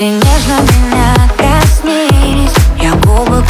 Ты нежно меня коснись Я губы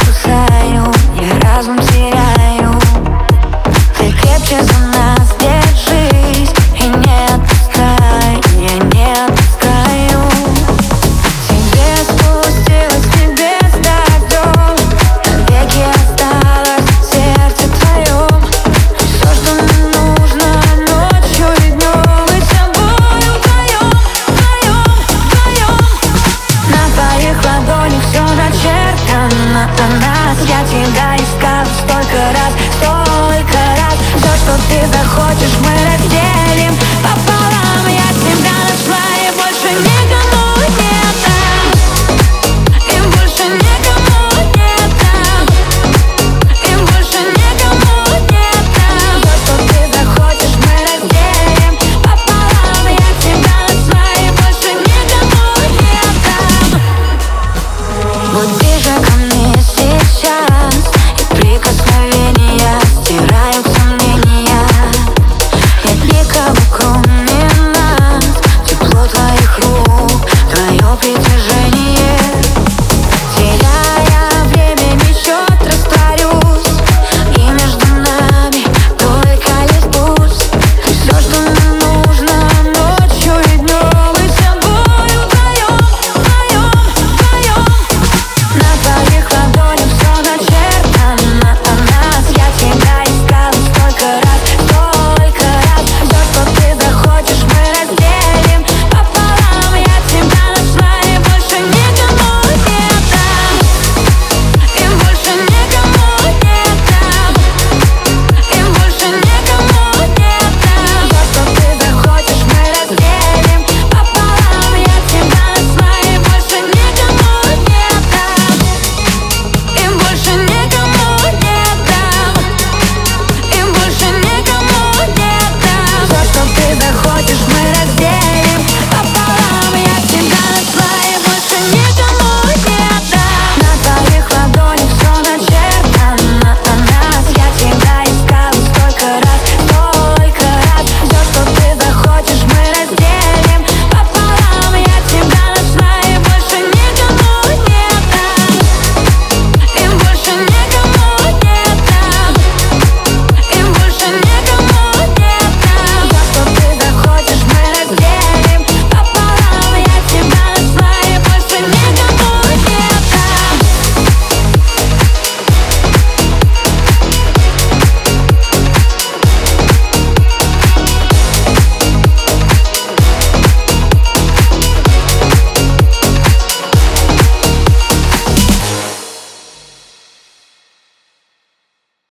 я тебя искал столько раз, столько раз Все, что ты захочешь, мы разделим.